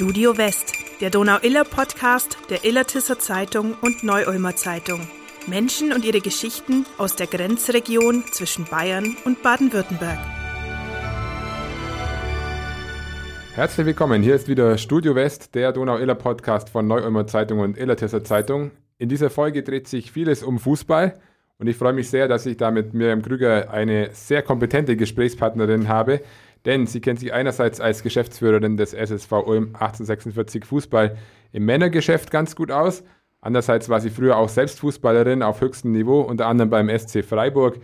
Studio West, der Donau-Iller-Podcast der Illertisser Zeitung und Neu-Ulmer Zeitung. Menschen und ihre Geschichten aus der Grenzregion zwischen Bayern und Baden-Württemberg. Herzlich willkommen, hier ist wieder Studio West, der Donau-Iller-Podcast von Neu-Ulmer Zeitung und Illertisser Zeitung. In dieser Folge dreht sich vieles um Fußball und ich freue mich sehr, dass ich da mit Miriam Krüger eine sehr kompetente Gesprächspartnerin habe, denn sie kennt sich einerseits als Geschäftsführerin des SSV Ulm 1846 Fußball im Männergeschäft ganz gut aus. Andererseits war sie früher auch selbst Fußballerin auf höchstem Niveau, unter anderem beim SC Freiburg.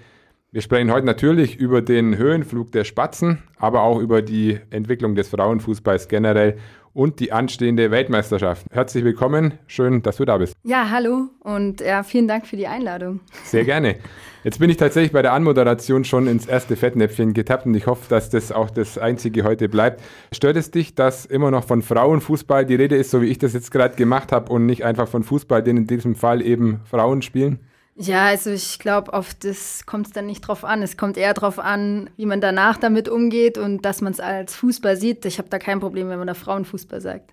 Wir sprechen heute natürlich über den Höhenflug der Spatzen, aber auch über die Entwicklung des Frauenfußballs generell und die anstehende Weltmeisterschaft. Herzlich willkommen, schön, dass du da bist. Ja, hallo und ja, vielen Dank für die Einladung. Sehr gerne. Jetzt bin ich tatsächlich bei der Anmoderation schon ins erste Fettnäpfchen getappt und ich hoffe, dass das auch das einzige heute bleibt. Stört es dich, dass immer noch von Frauenfußball die Rede ist, so wie ich das jetzt gerade gemacht habe und nicht einfach von Fußball, den in diesem Fall eben Frauen spielen? Ja, also ich glaube, auf das kommt es dann nicht drauf an. Es kommt eher drauf an, wie man danach damit umgeht und dass man es als Fußball sieht. Ich habe da kein Problem, wenn man da Frauenfußball sagt.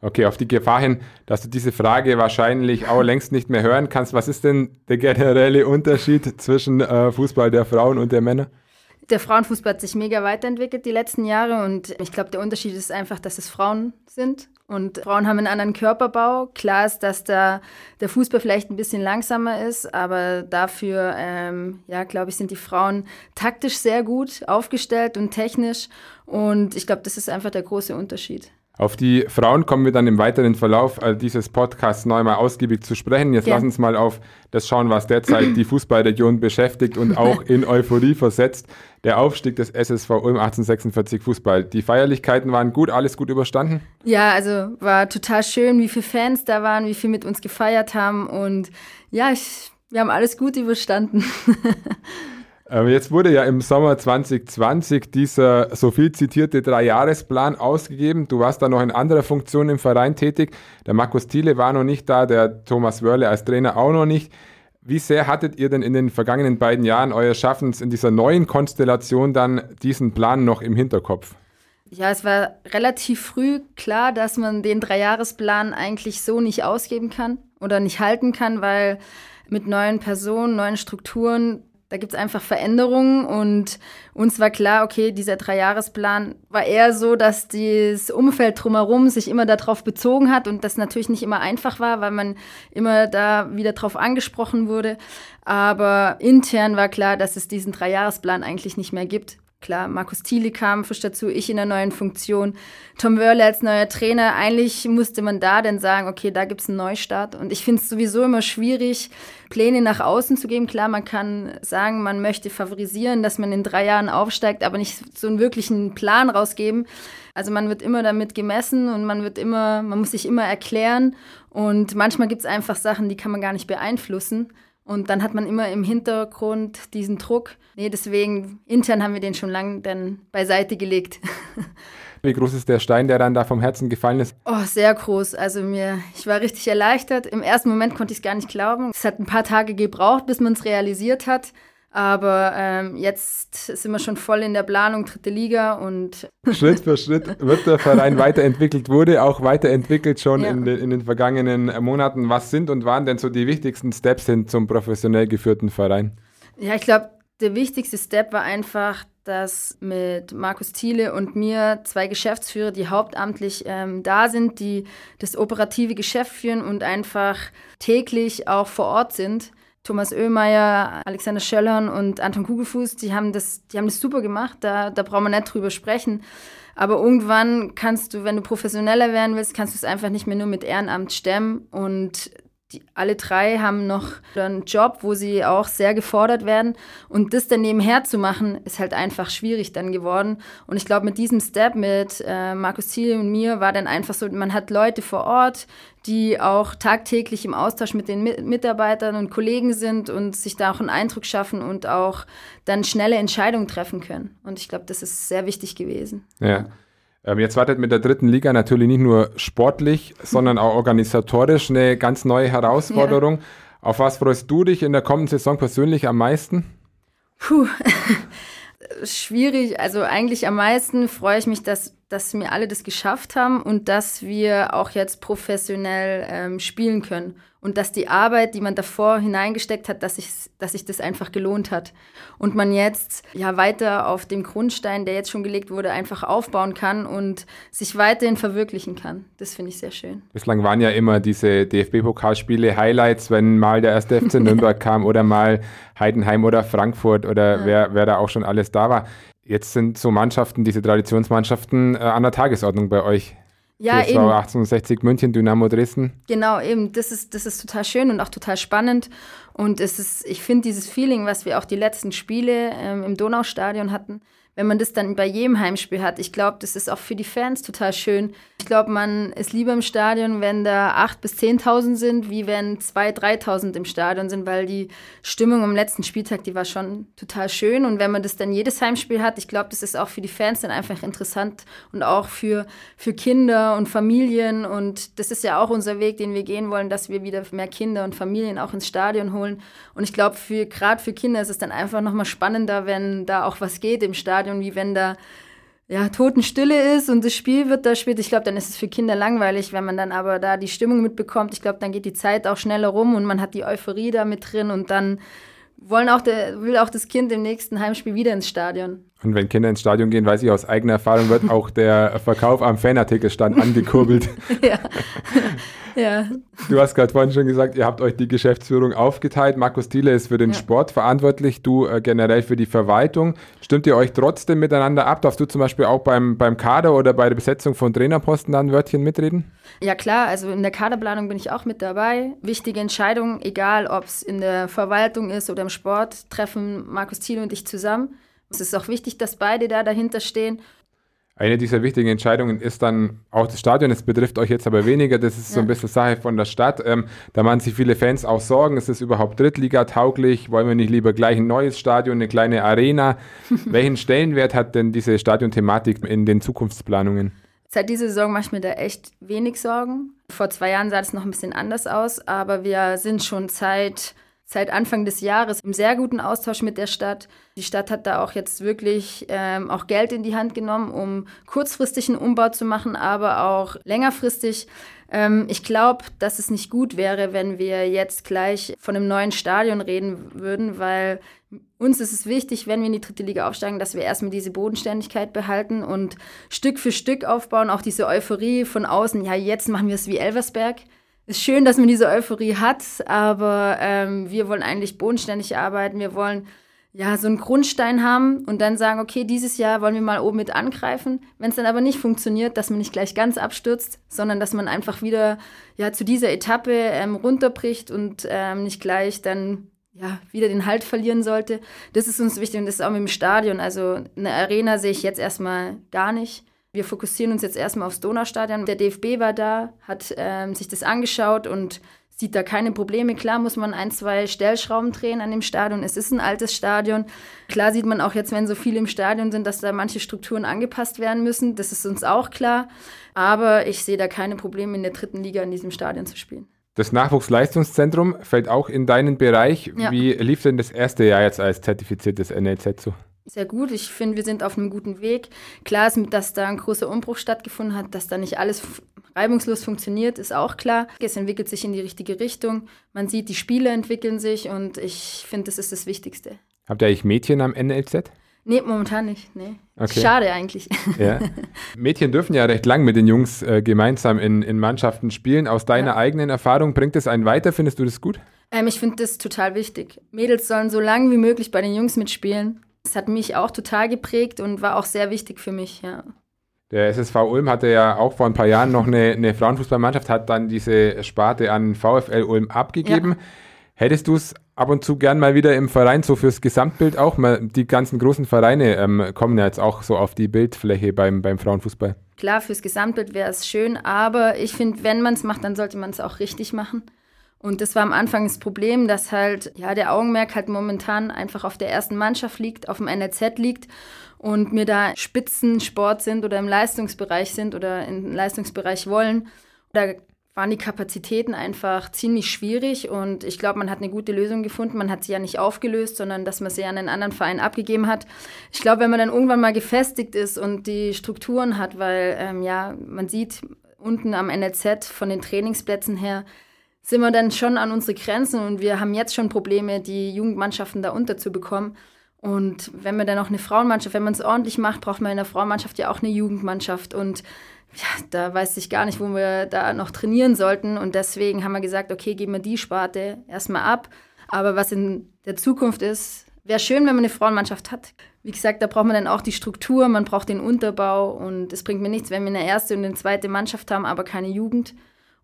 Okay, auf die Gefahr hin, dass du diese Frage wahrscheinlich auch längst nicht mehr hören kannst. Was ist denn der generelle Unterschied zwischen äh, Fußball der Frauen und der Männer? Der Frauenfußball hat sich mega weiterentwickelt die letzten Jahre und ich glaube, der Unterschied ist einfach, dass es Frauen sind und Frauen haben einen anderen Körperbau. Klar ist, dass da der Fußball vielleicht ein bisschen langsamer ist, aber dafür, ähm, ja, glaube ich, sind die Frauen taktisch sehr gut aufgestellt und technisch und ich glaube, das ist einfach der große Unterschied. Auf die Frauen kommen wir dann im weiteren Verlauf äh, dieses Podcasts neu mal ausgiebig zu sprechen. Jetzt ja. lass uns mal auf das schauen, was derzeit die Fußballregion beschäftigt und auch in Euphorie versetzt. Der Aufstieg des SSV Ulm 1846 Fußball. Die Feierlichkeiten waren gut, alles gut überstanden? Ja, also war total schön, wie viele Fans da waren, wie viel mit uns gefeiert haben und ja, ich, wir haben alles gut überstanden. Ähm, jetzt wurde ja im Sommer 2020 dieser so viel zitierte Dreijahresplan ausgegeben. Du warst da noch in anderer Funktion im Verein tätig. Der Markus Thiele war noch nicht da, der Thomas Wörle als Trainer auch noch nicht. Wie sehr hattet ihr denn in den vergangenen beiden Jahren eures Schaffens in dieser neuen Konstellation dann diesen Plan noch im Hinterkopf? Ja, es war relativ früh klar, dass man den Dreijahresplan eigentlich so nicht ausgeben kann oder nicht halten kann, weil mit neuen Personen, neuen Strukturen da gibt es einfach Veränderungen und uns war klar, okay, dieser Dreijahresplan war eher so, dass das Umfeld drumherum sich immer darauf bezogen hat und das natürlich nicht immer einfach war, weil man immer da wieder drauf angesprochen wurde. Aber intern war klar, dass es diesen Dreijahresplan eigentlich nicht mehr gibt. Klar, Markus Thiele kam frisch dazu, ich in der neuen Funktion, Tom Wörle als neuer Trainer. Eigentlich musste man da dann sagen, okay, da gibt es einen Neustart. Und ich finde es sowieso immer schwierig, Pläne nach außen zu geben. Klar, man kann sagen, man möchte favorisieren, dass man in drei Jahren aufsteigt, aber nicht so einen wirklichen Plan rausgeben. Also man wird immer damit gemessen und man wird immer, man muss sich immer erklären. Und manchmal gibt es einfach Sachen, die kann man gar nicht beeinflussen. Und dann hat man immer im Hintergrund diesen Druck. Nee, deswegen intern haben wir den schon lange dann beiseite gelegt. Wie groß ist der Stein, der dann da vom Herzen gefallen ist? Oh, sehr groß. Also mir, ich war richtig erleichtert. Im ersten Moment konnte ich es gar nicht glauben. Es hat ein paar Tage gebraucht, bis man es realisiert hat. Aber ähm, jetzt sind wir schon voll in der Planung, dritte Liga und. Schritt für Schritt wird der Verein weiterentwickelt, wurde auch weiterentwickelt schon ja. in, den, in den vergangenen Monaten. Was sind und waren denn so die wichtigsten Steps hin zum professionell geführten Verein? Ja, ich glaube, der wichtigste Step war einfach, dass mit Markus Thiele und mir zwei Geschäftsführer, die hauptamtlich ähm, da sind, die das operative Geschäft führen und einfach täglich auch vor Ort sind Thomas Oehmeier, Alexander Schöllern und Anton Kugelfuß, die haben das, die haben das super gemacht, da, da brauchen wir nicht drüber sprechen. Aber irgendwann kannst du, wenn du professioneller werden willst, kannst du es einfach nicht mehr nur mit Ehrenamt stemmen. Und die, alle drei haben noch einen Job, wo sie auch sehr gefordert werden. Und das dann nebenher zu machen, ist halt einfach schwierig dann geworden. Und ich glaube, mit diesem Step mit äh, Markus Thiele und mir war dann einfach so, man hat Leute vor Ort, die auch tagtäglich im Austausch mit den Mitarbeitern und Kollegen sind und sich da auch einen Eindruck schaffen und auch dann schnelle Entscheidungen treffen können. Und ich glaube, das ist sehr wichtig gewesen. Ja. Ähm, jetzt wartet mit der dritten Liga natürlich nicht nur sportlich, sondern auch organisatorisch eine ganz neue Herausforderung. Ja. Auf was freust du dich in der kommenden Saison persönlich am meisten? Puh, schwierig. Also eigentlich am meisten freue ich mich, dass dass wir alle das geschafft haben und dass wir auch jetzt professionell ähm, spielen können. Und dass die Arbeit, die man davor hineingesteckt hat, dass sich, dass sich das einfach gelohnt hat. Und man jetzt ja weiter auf dem Grundstein, der jetzt schon gelegt wurde, einfach aufbauen kann und sich weiterhin verwirklichen kann. Das finde ich sehr schön. Bislang waren ja immer diese DFB-Pokalspiele Highlights, wenn mal der erste FC Nürnberg kam oder mal Heidenheim oder Frankfurt oder ja. wer, wer da auch schon alles da war. Jetzt sind so Mannschaften, diese Traditionsmannschaften, äh, an der Tagesordnung bei euch. Ja, eben. 1860 München, Dynamo Dresden. Genau, eben. Das ist, das ist total schön und auch total spannend. Und es ist, ich finde dieses Feeling, was wir auch die letzten Spiele ähm, im Donaustadion hatten, wenn man das dann bei jedem Heimspiel hat. Ich glaube, das ist auch für die Fans total schön. Ich glaube, man ist lieber im Stadion, wenn da 8.000 bis 10.000 sind, wie wenn 2.000, 3.000 im Stadion sind, weil die Stimmung am letzten Spieltag, die war schon total schön. Und wenn man das dann jedes Heimspiel hat, ich glaube, das ist auch für die Fans dann einfach interessant und auch für, für Kinder und Familien. Und das ist ja auch unser Weg, den wir gehen wollen, dass wir wieder mehr Kinder und Familien auch ins Stadion holen. Und ich glaube, für, gerade für Kinder ist es dann einfach nochmal spannender, wenn da auch was geht im Stadion Stadion, wie wenn da ja, Totenstille ist und das Spiel wird da spielt. Ich glaube, dann ist es für Kinder langweilig, wenn man dann aber da die Stimmung mitbekommt. Ich glaube, dann geht die Zeit auch schneller rum und man hat die Euphorie da mit drin und dann wollen auch der, will auch das Kind im nächsten Heimspiel wieder ins Stadion. Und wenn Kinder ins Stadion gehen, weiß ich aus eigener Erfahrung, wird auch der Verkauf am Fanartikelstand angekurbelt. ja. ja. Du hast gerade vorhin schon gesagt, ihr habt euch die Geschäftsführung aufgeteilt. Markus Thiele ist für den ja. Sport verantwortlich, du äh, generell für die Verwaltung. Stimmt ihr euch trotzdem miteinander ab? Darfst du zum Beispiel auch beim, beim Kader oder bei der Besetzung von Trainerposten dann ein Wörtchen mitreden? Ja klar, also in der Kaderplanung bin ich auch mit dabei. Wichtige Entscheidungen, egal ob es in der Verwaltung ist oder im Sport, treffen Markus Thiele und ich zusammen. Es ist auch wichtig, dass beide da dahinter stehen. Eine dieser wichtigen Entscheidungen ist dann auch das Stadion. Es betrifft euch jetzt aber weniger. Das ist ja. so ein bisschen Sache von der Stadt. Ähm, da machen sich viele Fans auch Sorgen. Ist es überhaupt Drittliga-tauglich? Wollen wir nicht lieber gleich ein neues Stadion, eine kleine Arena? Welchen Stellenwert hat denn diese Stadionthematik in den Zukunftsplanungen? Seit dieser Saison mache ich mir da echt wenig Sorgen. Vor zwei Jahren sah das noch ein bisschen anders aus, aber wir sind schon seit seit Anfang des Jahres im sehr guten Austausch mit der Stadt. Die Stadt hat da auch jetzt wirklich ähm, auch Geld in die Hand genommen, um kurzfristig einen Umbau zu machen, aber auch längerfristig. Ähm, ich glaube, dass es nicht gut wäre, wenn wir jetzt gleich von einem neuen Stadion reden würden, weil uns ist es wichtig, wenn wir in die dritte Liga aufsteigen, dass wir erstmal diese Bodenständigkeit behalten und Stück für Stück aufbauen, auch diese Euphorie von außen. Ja, jetzt machen wir es wie Elversberg ist schön, dass man diese Euphorie hat, aber ähm, wir wollen eigentlich bodenständig arbeiten. Wir wollen ja so einen Grundstein haben und dann sagen, okay, dieses Jahr wollen wir mal oben mit angreifen. Wenn es dann aber nicht funktioniert, dass man nicht gleich ganz abstürzt, sondern dass man einfach wieder ja zu dieser Etappe ähm, runterbricht und ähm, nicht gleich dann ja, wieder den Halt verlieren sollte. Das ist uns wichtig und das ist auch mit dem Stadion. Also eine Arena sehe ich jetzt erstmal gar nicht. Wir fokussieren uns jetzt erstmal aufs Donaustadion. Der DFB war da, hat ähm, sich das angeschaut und sieht da keine Probleme. Klar muss man ein, zwei Stellschrauben drehen an dem Stadion. Es ist ein altes Stadion. Klar sieht man auch jetzt, wenn so viele im Stadion sind, dass da manche Strukturen angepasst werden müssen. Das ist uns auch klar. Aber ich sehe da keine Probleme, in der dritten Liga in diesem Stadion zu spielen. Das Nachwuchsleistungszentrum fällt auch in deinen Bereich. Ja. Wie lief denn das erste Jahr jetzt als zertifiziertes NLZ so? Sehr gut. Ich finde, wir sind auf einem guten Weg. Klar ist, dass da ein großer Umbruch stattgefunden hat, dass da nicht alles reibungslos funktioniert, ist auch klar. Es entwickelt sich in die richtige Richtung. Man sieht, die Spiele entwickeln sich und ich finde, das ist das Wichtigste. Habt ihr eigentlich Mädchen am NLZ? Nee, momentan nicht. Nee. Okay. Schade eigentlich. Ja. Mädchen dürfen ja recht lang mit den Jungs äh, gemeinsam in, in Mannschaften spielen. Aus deiner ja. eigenen Erfahrung, bringt es einen weiter? Findest du das gut? Ähm, ich finde das total wichtig. Mädels sollen so lange wie möglich bei den Jungs mitspielen. Das hat mich auch total geprägt und war auch sehr wichtig für mich, ja. Der SSV Ulm hatte ja auch vor ein paar Jahren noch eine, eine Frauenfußballmannschaft, hat dann diese Sparte an VfL Ulm abgegeben. Ja. Hättest du es ab und zu gern mal wieder im Verein, so fürs Gesamtbild auch? Die ganzen großen Vereine ähm, kommen ja jetzt auch so auf die Bildfläche beim, beim Frauenfußball. Klar, fürs Gesamtbild wäre es schön, aber ich finde, wenn man es macht, dann sollte man es auch richtig machen. Und das war am Anfang das Problem, dass halt, ja, der Augenmerk halt momentan einfach auf der ersten Mannschaft liegt, auf dem NLZ liegt und mir da Spitzensport sind oder im Leistungsbereich sind oder im Leistungsbereich wollen. Da waren die Kapazitäten einfach ziemlich schwierig und ich glaube, man hat eine gute Lösung gefunden. Man hat sie ja nicht aufgelöst, sondern dass man sie an einen anderen Verein abgegeben hat. Ich glaube, wenn man dann irgendwann mal gefestigt ist und die Strukturen hat, weil ähm, ja, man sieht unten am NLZ von den Trainingsplätzen her, sind wir dann schon an unsere Grenzen und wir haben jetzt schon Probleme, die Jugendmannschaften da unterzubekommen. Und wenn man dann noch eine Frauenmannschaft, wenn man es ordentlich macht, braucht man in der Frauenmannschaft ja auch eine Jugendmannschaft. Und ja, da weiß ich gar nicht, wo wir da noch trainieren sollten. Und deswegen haben wir gesagt, okay, geben wir die Sparte erstmal ab. Aber was in der Zukunft ist, wäre schön, wenn man eine Frauenmannschaft hat. Wie gesagt, da braucht man dann auch die Struktur, man braucht den Unterbau und es bringt mir nichts, wenn wir eine erste und eine zweite Mannschaft haben, aber keine Jugend.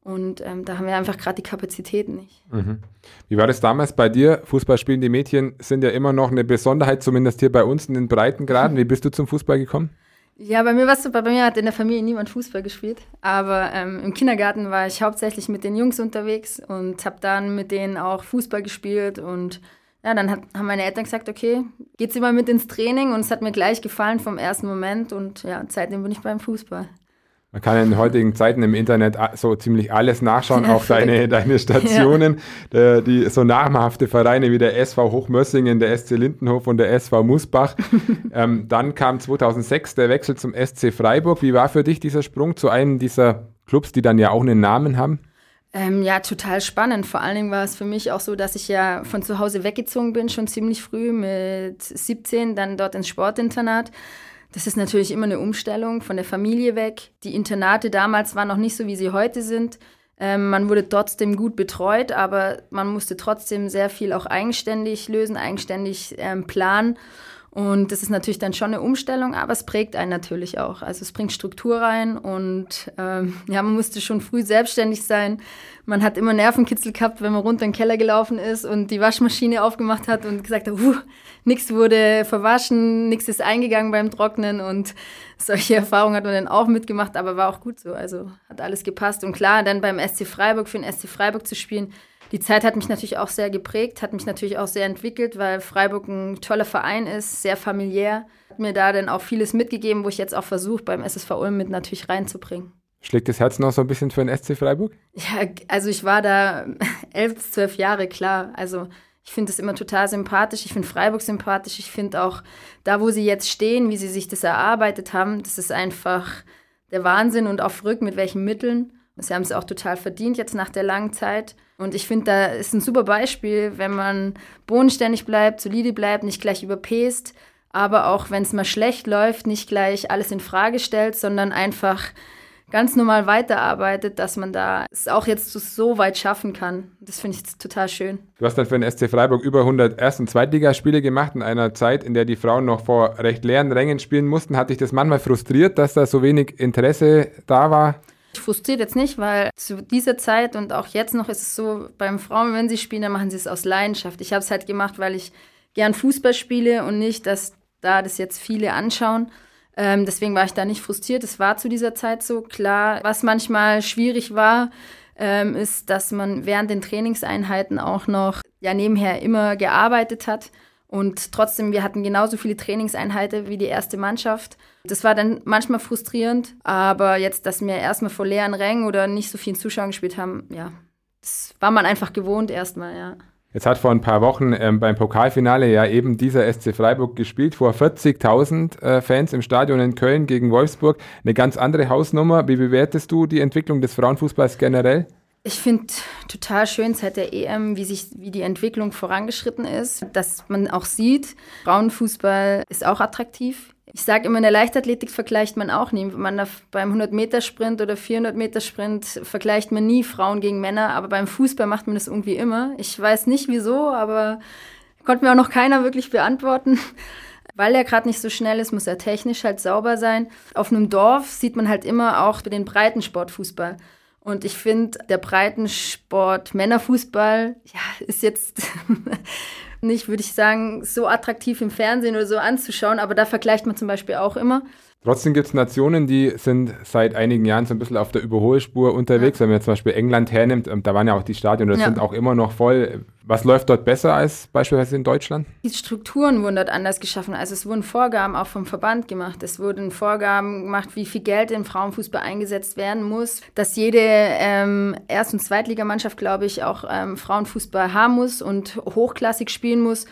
Und ähm, da haben wir einfach gerade die Kapazitäten nicht. Mhm. Wie war das damals bei dir? Fußball spielen die Mädchen sind ja immer noch eine Besonderheit, zumindest hier bei uns in den Breitengraden. Wie bist du zum Fußball gekommen? Ja, bei mir war es so, bei mir hat in der Familie niemand Fußball gespielt. Aber ähm, im Kindergarten war ich hauptsächlich mit den Jungs unterwegs und habe dann mit denen auch Fußball gespielt. Und ja, dann hat, haben meine Eltern gesagt, okay, geht's immer mit ins Training und es hat mir gleich gefallen vom ersten Moment. Und ja, seitdem bin ich beim Fußball. Man kann in heutigen Zeiten im Internet so ziemlich alles nachschauen, auch deine, deine Stationen. Ja. Die, so namhafte Vereine wie der SV Hochmössingen, der SC Lindenhof und der SV Musbach. ähm, dann kam 2006 der Wechsel zum SC Freiburg. Wie war für dich dieser Sprung zu einem dieser Clubs, die dann ja auch einen Namen haben? Ähm, ja, total spannend. Vor allen Dingen war es für mich auch so, dass ich ja von zu Hause weggezogen bin, schon ziemlich früh mit 17, dann dort ins Sportinternat. Das ist natürlich immer eine Umstellung von der Familie weg. Die Internate damals waren noch nicht so, wie sie heute sind. Ähm, man wurde trotzdem gut betreut, aber man musste trotzdem sehr viel auch eigenständig lösen, eigenständig ähm, planen. Und das ist natürlich dann schon eine Umstellung, aber es prägt einen natürlich auch. Also es bringt Struktur rein und ähm, ja, man musste schon früh selbstständig sein. Man hat immer Nervenkitzel gehabt, wenn man runter in den Keller gelaufen ist und die Waschmaschine aufgemacht hat und gesagt hat, uh, nichts wurde verwaschen, nichts ist eingegangen beim Trocknen und solche Erfahrungen hat man dann auch mitgemacht, aber war auch gut so. Also hat alles gepasst. Und klar, dann beim SC Freiburg, für den SC Freiburg zu spielen, die Zeit hat mich natürlich auch sehr geprägt, hat mich natürlich auch sehr entwickelt, weil Freiburg ein toller Verein ist, sehr familiär. Hat mir da dann auch vieles mitgegeben, wo ich jetzt auch versuche, beim SSV Ulm mit natürlich reinzubringen. Schlägt das Herz noch so ein bisschen für den SC Freiburg? Ja, also ich war da elf, zwölf Jahre, klar. Also ich finde es immer total sympathisch. Ich finde Freiburg sympathisch. Ich finde auch da, wo sie jetzt stehen, wie sie sich das erarbeitet haben, das ist einfach der Wahnsinn und auch verrückt, mit welchen Mitteln. Sie haben es auch total verdient jetzt nach der langen Zeit. Und ich finde, da ist ein super Beispiel, wenn man bodenständig bleibt, solide bleibt, nicht gleich überpest, aber auch wenn es mal schlecht läuft, nicht gleich alles in Frage stellt, sondern einfach ganz normal weiterarbeitet, dass man da es auch jetzt so weit schaffen kann. Das finde ich total schön. Du hast dann für den SC Freiburg über 100 Erst- und Zweitligaspiele gemacht in einer Zeit, in der die Frauen noch vor recht leeren Rängen spielen mussten. Hat dich das manchmal frustriert, dass da so wenig Interesse da war? Frustriert jetzt nicht, weil zu dieser Zeit und auch jetzt noch ist es so, beim Frauen, wenn sie spielen, dann machen sie es aus Leidenschaft. Ich habe es halt gemacht, weil ich gern Fußball spiele und nicht, dass da das jetzt viele anschauen. Ähm, deswegen war ich da nicht frustriert. Es war zu dieser Zeit so. Klar, was manchmal schwierig war, ähm, ist, dass man während den Trainingseinheiten auch noch ja nebenher immer gearbeitet hat. Und trotzdem, wir hatten genauso viele Trainingseinheiten wie die erste Mannschaft. Das war dann manchmal frustrierend, aber jetzt, dass wir erstmal vor leeren Rängen oder nicht so vielen Zuschauern gespielt haben, ja, das war man einfach gewohnt erstmal, ja. Jetzt hat vor ein paar Wochen ähm, beim Pokalfinale ja eben dieser SC Freiburg gespielt, vor 40.000 äh, Fans im Stadion in Köln gegen Wolfsburg. Eine ganz andere Hausnummer. Wie bewertest du die Entwicklung des Frauenfußballs generell? Ich finde total schön seit der EM, wie sich, wie die Entwicklung vorangeschritten ist, dass man auch sieht, Frauenfußball ist auch attraktiv. Ich sage immer, in der Leichtathletik vergleicht man auch nie. Man beim 100-Meter-Sprint oder 400-Meter-Sprint vergleicht man nie Frauen gegen Männer, aber beim Fußball macht man das irgendwie immer. Ich weiß nicht wieso, aber konnte mir auch noch keiner wirklich beantworten. Weil er gerade nicht so schnell ist, muss er technisch halt sauber sein. Auf einem Dorf sieht man halt immer auch den Breitensportfußball. Und ich finde, der Breitensport Männerfußball ja, ist jetzt nicht, würde ich sagen, so attraktiv im Fernsehen oder so anzuschauen, aber da vergleicht man zum Beispiel auch immer. Trotzdem gibt es Nationen, die sind seit einigen Jahren so ein bisschen auf der Überholspur unterwegs. Ja. Wenn man jetzt zum Beispiel England hernimmt, ähm, da waren ja auch die Stadien, das ja. sind auch immer noch voll. Was läuft dort besser als beispielsweise in Deutschland? Die Strukturen wurden dort anders geschaffen. Also es wurden Vorgaben auch vom Verband gemacht. Es wurden Vorgaben gemacht, wie viel Geld im Frauenfußball eingesetzt werden muss. Dass jede ähm, Erst- und Zweitligamannschaft, glaube ich, auch ähm, Frauenfußball haben muss und hochklassig spielen muss.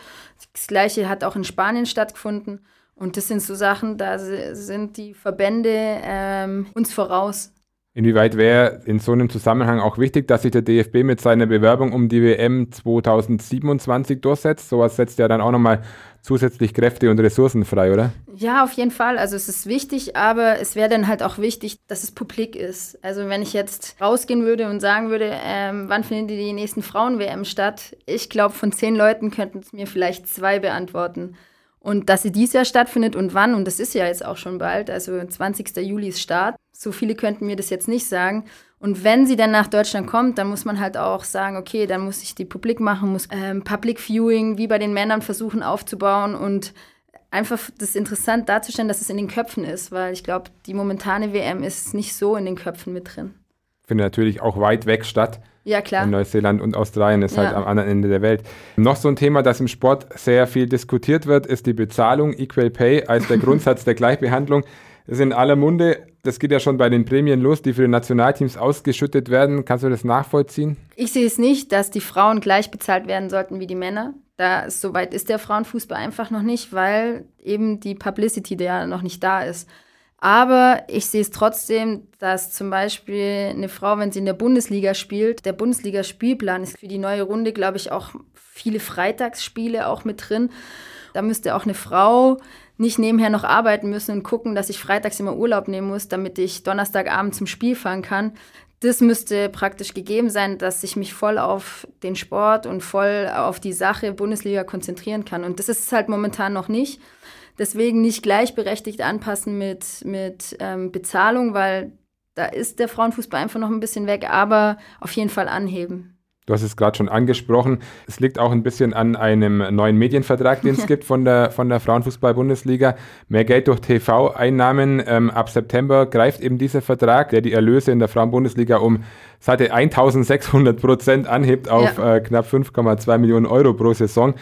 Das Gleiche hat auch in Spanien stattgefunden. Und das sind so Sachen, da sind die Verbände ähm, uns voraus. Inwieweit wäre in so einem Zusammenhang auch wichtig, dass sich der DFB mit seiner Bewerbung um die WM 2027 durchsetzt? Sowas setzt ja dann auch nochmal zusätzlich Kräfte und Ressourcen frei, oder? Ja, auf jeden Fall. Also es ist wichtig, aber es wäre dann halt auch wichtig, dass es publik ist. Also wenn ich jetzt rausgehen würde und sagen würde, ähm, wann finden die nächsten Frauen-WM statt? Ich glaube, von zehn Leuten könnten es mir vielleicht zwei beantworten. Und dass sie dies Jahr stattfindet und wann, und das ist ja jetzt auch schon bald, also 20. Juli ist Start. So viele könnten mir das jetzt nicht sagen. Und wenn sie dann nach Deutschland kommt, dann muss man halt auch sagen, okay, dann muss ich die publik machen, muss ähm, Public Viewing wie bei den Männern versuchen aufzubauen und einfach das interessant darzustellen, dass es in den Köpfen ist, weil ich glaube, die momentane WM ist nicht so in den Köpfen mit drin. Findet natürlich auch weit weg statt. Ja, klar. In Neuseeland und Australien ist halt ja. halt am anderen Ende der Welt. Noch so ein Thema, das im Sport sehr viel diskutiert wird, ist die Bezahlung, Equal Pay als der Grundsatz der Gleichbehandlung. Das ist in aller Munde. Das geht ja schon bei den Prämien los, die für die Nationalteams ausgeschüttet werden. Kannst du das nachvollziehen? Ich sehe es nicht, dass die Frauen gleich bezahlt werden sollten wie die Männer. Da soweit ist der Frauenfußball einfach noch nicht, weil eben die Publicity der noch nicht da ist. Aber ich sehe es trotzdem, dass zum Beispiel eine Frau, wenn sie in der Bundesliga spielt, der Bundesliga-Spielplan ist für die neue Runde, glaube ich, auch viele Freitagsspiele auch mit drin. Da müsste auch eine Frau nicht nebenher noch arbeiten müssen und gucken, dass ich freitags immer Urlaub nehmen muss, damit ich Donnerstagabend zum Spiel fahren kann. Das müsste praktisch gegeben sein, dass ich mich voll auf den Sport und voll auf die Sache Bundesliga konzentrieren kann. Und das ist es halt momentan noch nicht. Deswegen nicht gleichberechtigt anpassen mit, mit ähm, Bezahlung, weil da ist der Frauenfußball einfach noch ein bisschen weg, aber auf jeden Fall anheben. Du hast es gerade schon angesprochen. Es liegt auch ein bisschen an einem neuen Medienvertrag, den es gibt von der, von der Frauenfußball-Bundesliga. Mehr Geld durch TV-Einnahmen. Ähm, ab September greift eben dieser Vertrag, der die Erlöse in der Frauenbundesliga um Seite 1600 Prozent anhebt auf ja. äh, knapp 5,2 Millionen Euro pro Saison.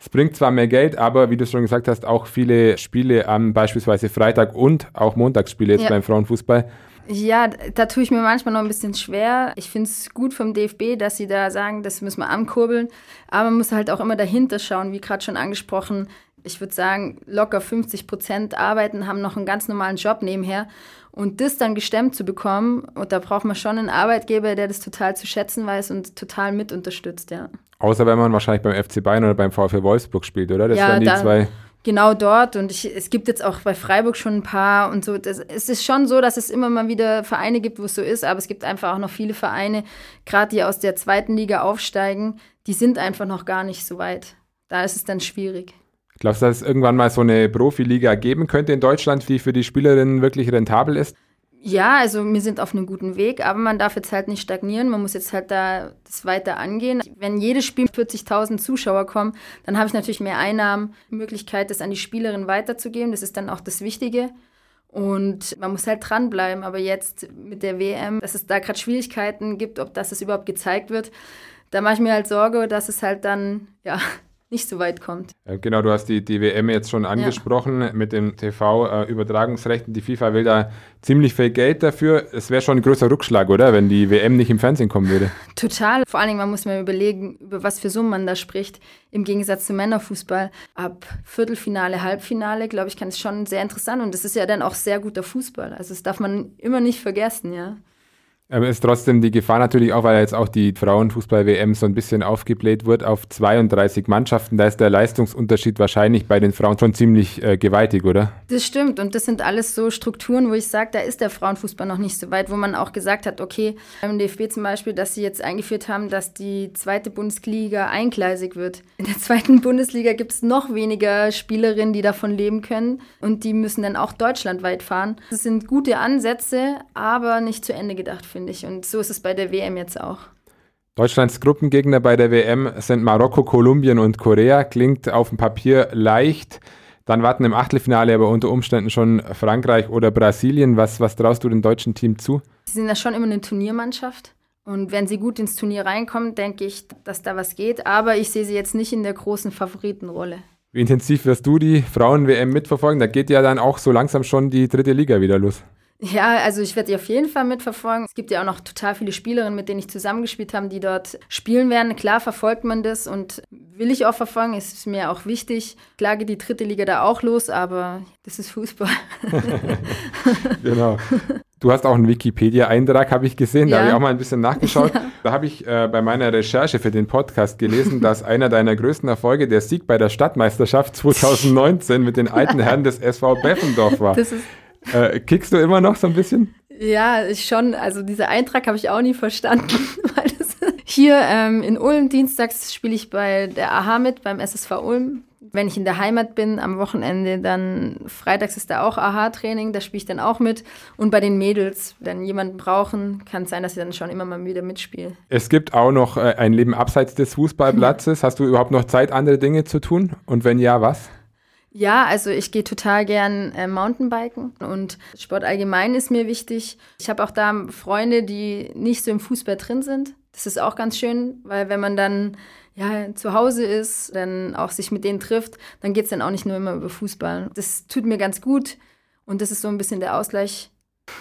Es bringt zwar mehr Geld, aber wie du schon gesagt hast, auch viele Spiele am beispielsweise Freitag und auch Montagsspiele jetzt ja. beim Frauenfußball. Ja, da tue ich mir manchmal noch ein bisschen schwer. Ich finde es gut vom DFB, dass sie da sagen, das müssen wir ankurbeln. Aber man muss halt auch immer dahinter schauen, wie gerade schon angesprochen. Ich würde sagen, locker 50 Prozent arbeiten, haben noch einen ganz normalen Job nebenher. Und das dann gestemmt zu bekommen, und da braucht man schon einen Arbeitgeber, der das total zu schätzen weiß und total mit unterstützt, ja. Außer wenn man wahrscheinlich beim FC Bayern oder beim VfL Wolfsburg spielt, oder? Das ja, wären die zwei. Genau dort. Und ich, es gibt jetzt auch bei Freiburg schon ein paar und so. Das, es ist schon so, dass es immer mal wieder Vereine gibt, wo es so ist, aber es gibt einfach auch noch viele Vereine, gerade die aus der zweiten Liga aufsteigen, die sind einfach noch gar nicht so weit. Da ist es dann schwierig. Glaubst du, dass es irgendwann mal so eine Profiliga geben könnte in Deutschland, die für die Spielerinnen wirklich rentabel ist? Ja, also wir sind auf einem guten Weg, aber man darf jetzt halt nicht stagnieren. Man muss jetzt halt da das weiter angehen. Wenn jedes Spiel 40.000 Zuschauer kommen, dann habe ich natürlich mehr Einnahmen, Möglichkeit, das an die Spielerin weiterzugeben. Das ist dann auch das Wichtige. Und man muss halt dranbleiben. Aber jetzt mit der WM, dass es da gerade Schwierigkeiten gibt, ob das überhaupt gezeigt wird, da mache ich mir halt Sorge, dass es halt dann, ja, nicht so weit kommt. Genau, du hast die, die WM jetzt schon angesprochen ja. mit den TV-Übertragungsrechten. Die FIFA will da ziemlich viel Geld dafür. Es wäre schon ein größer Rückschlag, oder? Wenn die WM nicht im Fernsehen kommen würde. Total. Vor allen Dingen, man muss mal überlegen, über was für Summen man da spricht. Im Gegensatz zum Männerfußball. Ab Viertelfinale, Halbfinale, glaube ich, kann es schon sehr interessant. Und das ist ja dann auch sehr guter Fußball. Also das darf man immer nicht vergessen, ja. Aber ist trotzdem die Gefahr natürlich auch, weil jetzt auch die Frauenfußball-WM so ein bisschen aufgebläht wird auf 32 Mannschaften. Da ist der Leistungsunterschied wahrscheinlich bei den Frauen schon ziemlich äh, gewaltig, oder? Das stimmt. Und das sind alles so Strukturen, wo ich sage, da ist der Frauenfußball noch nicht so weit, wo man auch gesagt hat, okay, beim DFB zum Beispiel, dass sie jetzt eingeführt haben, dass die zweite Bundesliga eingleisig wird. In der zweiten Bundesliga gibt es noch weniger Spielerinnen, die davon leben können. Und die müssen dann auch deutschlandweit fahren. Das sind gute Ansätze, aber nicht zu Ende gedacht, finde finde ich. Und so ist es bei der WM jetzt auch. Deutschlands Gruppengegner bei der WM sind Marokko, Kolumbien und Korea. Klingt auf dem Papier leicht. Dann warten im Achtelfinale aber unter Umständen schon Frankreich oder Brasilien. Was, was traust du dem deutschen Team zu? Sie sind ja schon immer eine Turniermannschaft. Und wenn sie gut ins Turnier reinkommen, denke ich, dass da was geht. Aber ich sehe sie jetzt nicht in der großen Favoritenrolle. Wie intensiv wirst du die Frauen-WM mitverfolgen? Da geht ja dann auch so langsam schon die dritte Liga wieder los. Ja, also ich werde die auf jeden Fall mitverfolgen. Es gibt ja auch noch total viele Spielerinnen, mit denen ich zusammengespielt habe, die dort spielen werden. Klar verfolgt man das und will ich auch verfolgen, es ist mir auch wichtig. Klar geht die dritte Liga da auch los, aber das ist Fußball. genau. Du hast auch einen Wikipedia-Eintrag, habe ich gesehen. Da ja. habe ich auch mal ein bisschen nachgeschaut. Ja. Da habe ich äh, bei meiner Recherche für den Podcast gelesen, dass einer deiner größten Erfolge der Sieg bei der Stadtmeisterschaft 2019 mit den alten Herren des SV Beffendorf war. Das ist äh, kickst du immer noch so ein bisschen? Ja, ich schon. Also dieser Eintrag habe ich auch nie verstanden. Hier ähm, in Ulm dienstags spiele ich bei der AHA mit, beim SSV Ulm. Wenn ich in der Heimat bin, am Wochenende, dann freitags ist da auch AHA-Training, da spiele ich dann auch mit. Und bei den Mädels, wenn jemanden brauchen, kann es sein, dass sie dann schon immer mal wieder mitspielen. Es gibt auch noch äh, ein Leben abseits des Fußballplatzes. Hast du überhaupt noch Zeit, andere Dinge zu tun? Und wenn ja, was? Ja, also ich gehe total gern äh, Mountainbiken und Sport allgemein ist mir wichtig. Ich habe auch da Freunde, die nicht so im Fußball drin sind. Das ist auch ganz schön, weil wenn man dann ja, zu Hause ist, dann auch sich mit denen trifft, dann geht es dann auch nicht nur immer über Fußball. Das tut mir ganz gut und das ist so ein bisschen der Ausgleich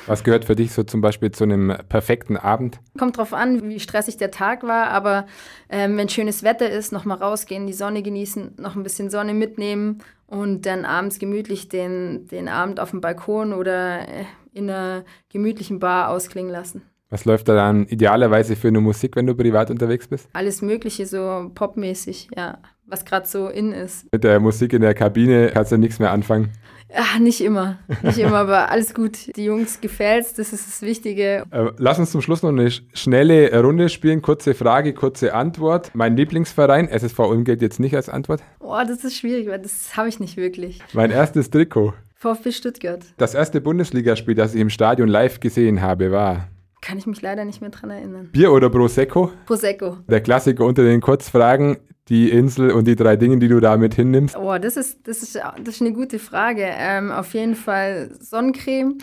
was gehört für dich so zum Beispiel zu einem perfekten Abend? Kommt drauf an, wie stressig der Tag war, aber ähm, wenn schönes Wetter ist, nochmal rausgehen, die Sonne genießen, noch ein bisschen Sonne mitnehmen und dann abends gemütlich den, den Abend auf dem Balkon oder äh, in einer gemütlichen Bar ausklingen lassen. Was läuft da dann idealerweise für eine Musik, wenn du privat unterwegs bist? Alles Mögliche, so popmäßig, ja, was gerade so in ist. Mit der Musik in der Kabine kannst du nichts mehr anfangen. Ach, nicht immer. Nicht immer, aber alles gut. Die Jungs gefällt's, das ist das Wichtige. Äh, lass uns zum Schluss noch eine schnelle Runde spielen. Kurze Frage, kurze Antwort. Mein Lieblingsverein, SSV Ulm gilt jetzt nicht als Antwort. Oh, das ist schwierig, weil das habe ich nicht wirklich. Mein erstes Trikot. VfB Stuttgart. Das erste Bundesligaspiel, das ich im Stadion live gesehen habe, war. Kann ich mich leider nicht mehr dran erinnern. Bier oder Prosecco? Prosecco. Der Klassiker unter den Kurzfragen die Insel und die drei Dinge, die du da mit hinnimmst? Oh, das ist, das ist, das ist eine gute Frage. Ähm, auf jeden Fall Sonnencreme,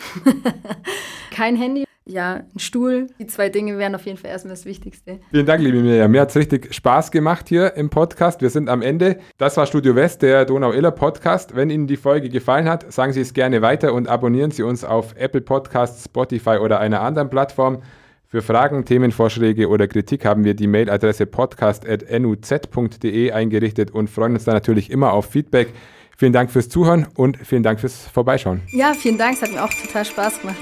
kein Handy. Ja, ein Stuhl. Die zwei Dinge wären auf jeden Fall erstmal das Wichtigste. Vielen Dank, liebe Mirjam. Mir hat es richtig Spaß gemacht hier im Podcast. Wir sind am Ende. Das war Studio West, der Donau-Iller Podcast. Wenn Ihnen die Folge gefallen hat, sagen Sie es gerne weiter und abonnieren Sie uns auf Apple Podcasts, Spotify oder einer anderen Plattform. Für Fragen, Themenvorschläge oder Kritik haben wir die Mailadresse podcast.nuz.de eingerichtet und freuen uns da natürlich immer auf Feedback. Vielen Dank fürs Zuhören und vielen Dank fürs Vorbeischauen. Ja, vielen Dank. Es hat mir auch total Spaß gemacht.